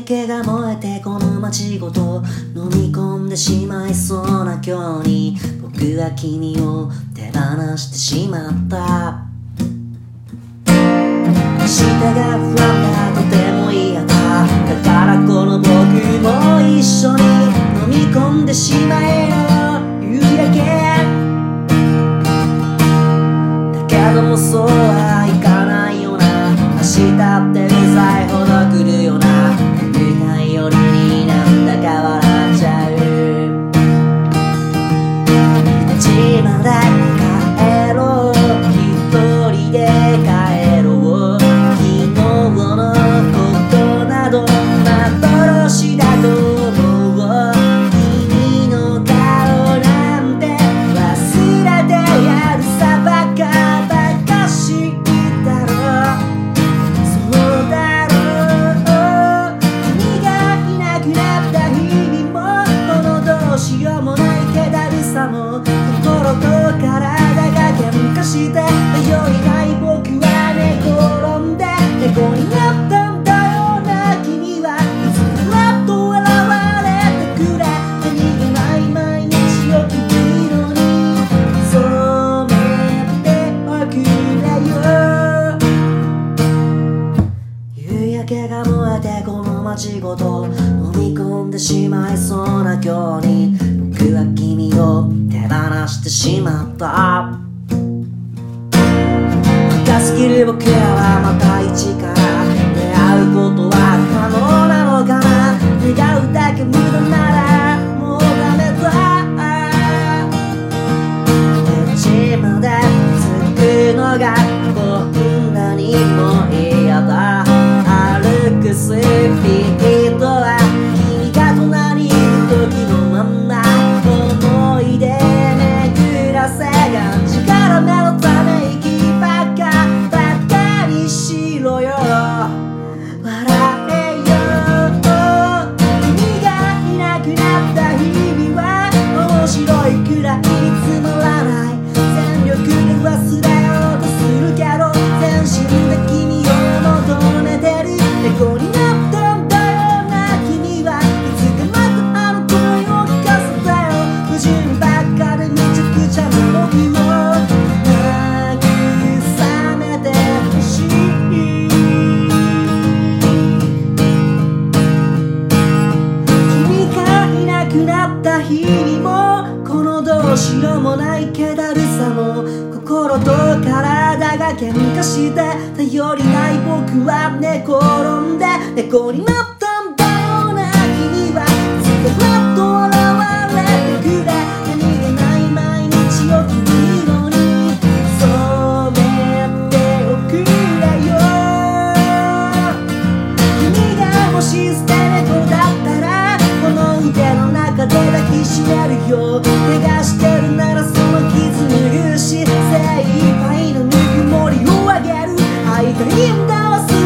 だが燃えてこの街ごと飲み込んでしまいそうな今日に僕は君を手放してしまった。明日が不安だとても嫌だ。だからこの僕も一緒に飲み込んでしまえよ夕焼け。だけどもそうはいかないよな。明日まじごと飲み込んでしまいそうな今日に僕は君を手放してしまった深すぎる僕らはまた。日もこのどうしようもない気だるさも心と体が喧嘩して頼りない僕は寝転んで猫になったんだよな君は。ずっと笑しめるよ。怪我してるならその傷拭うし。精一杯のぬくもりをあげる。会いたいんだ忘れ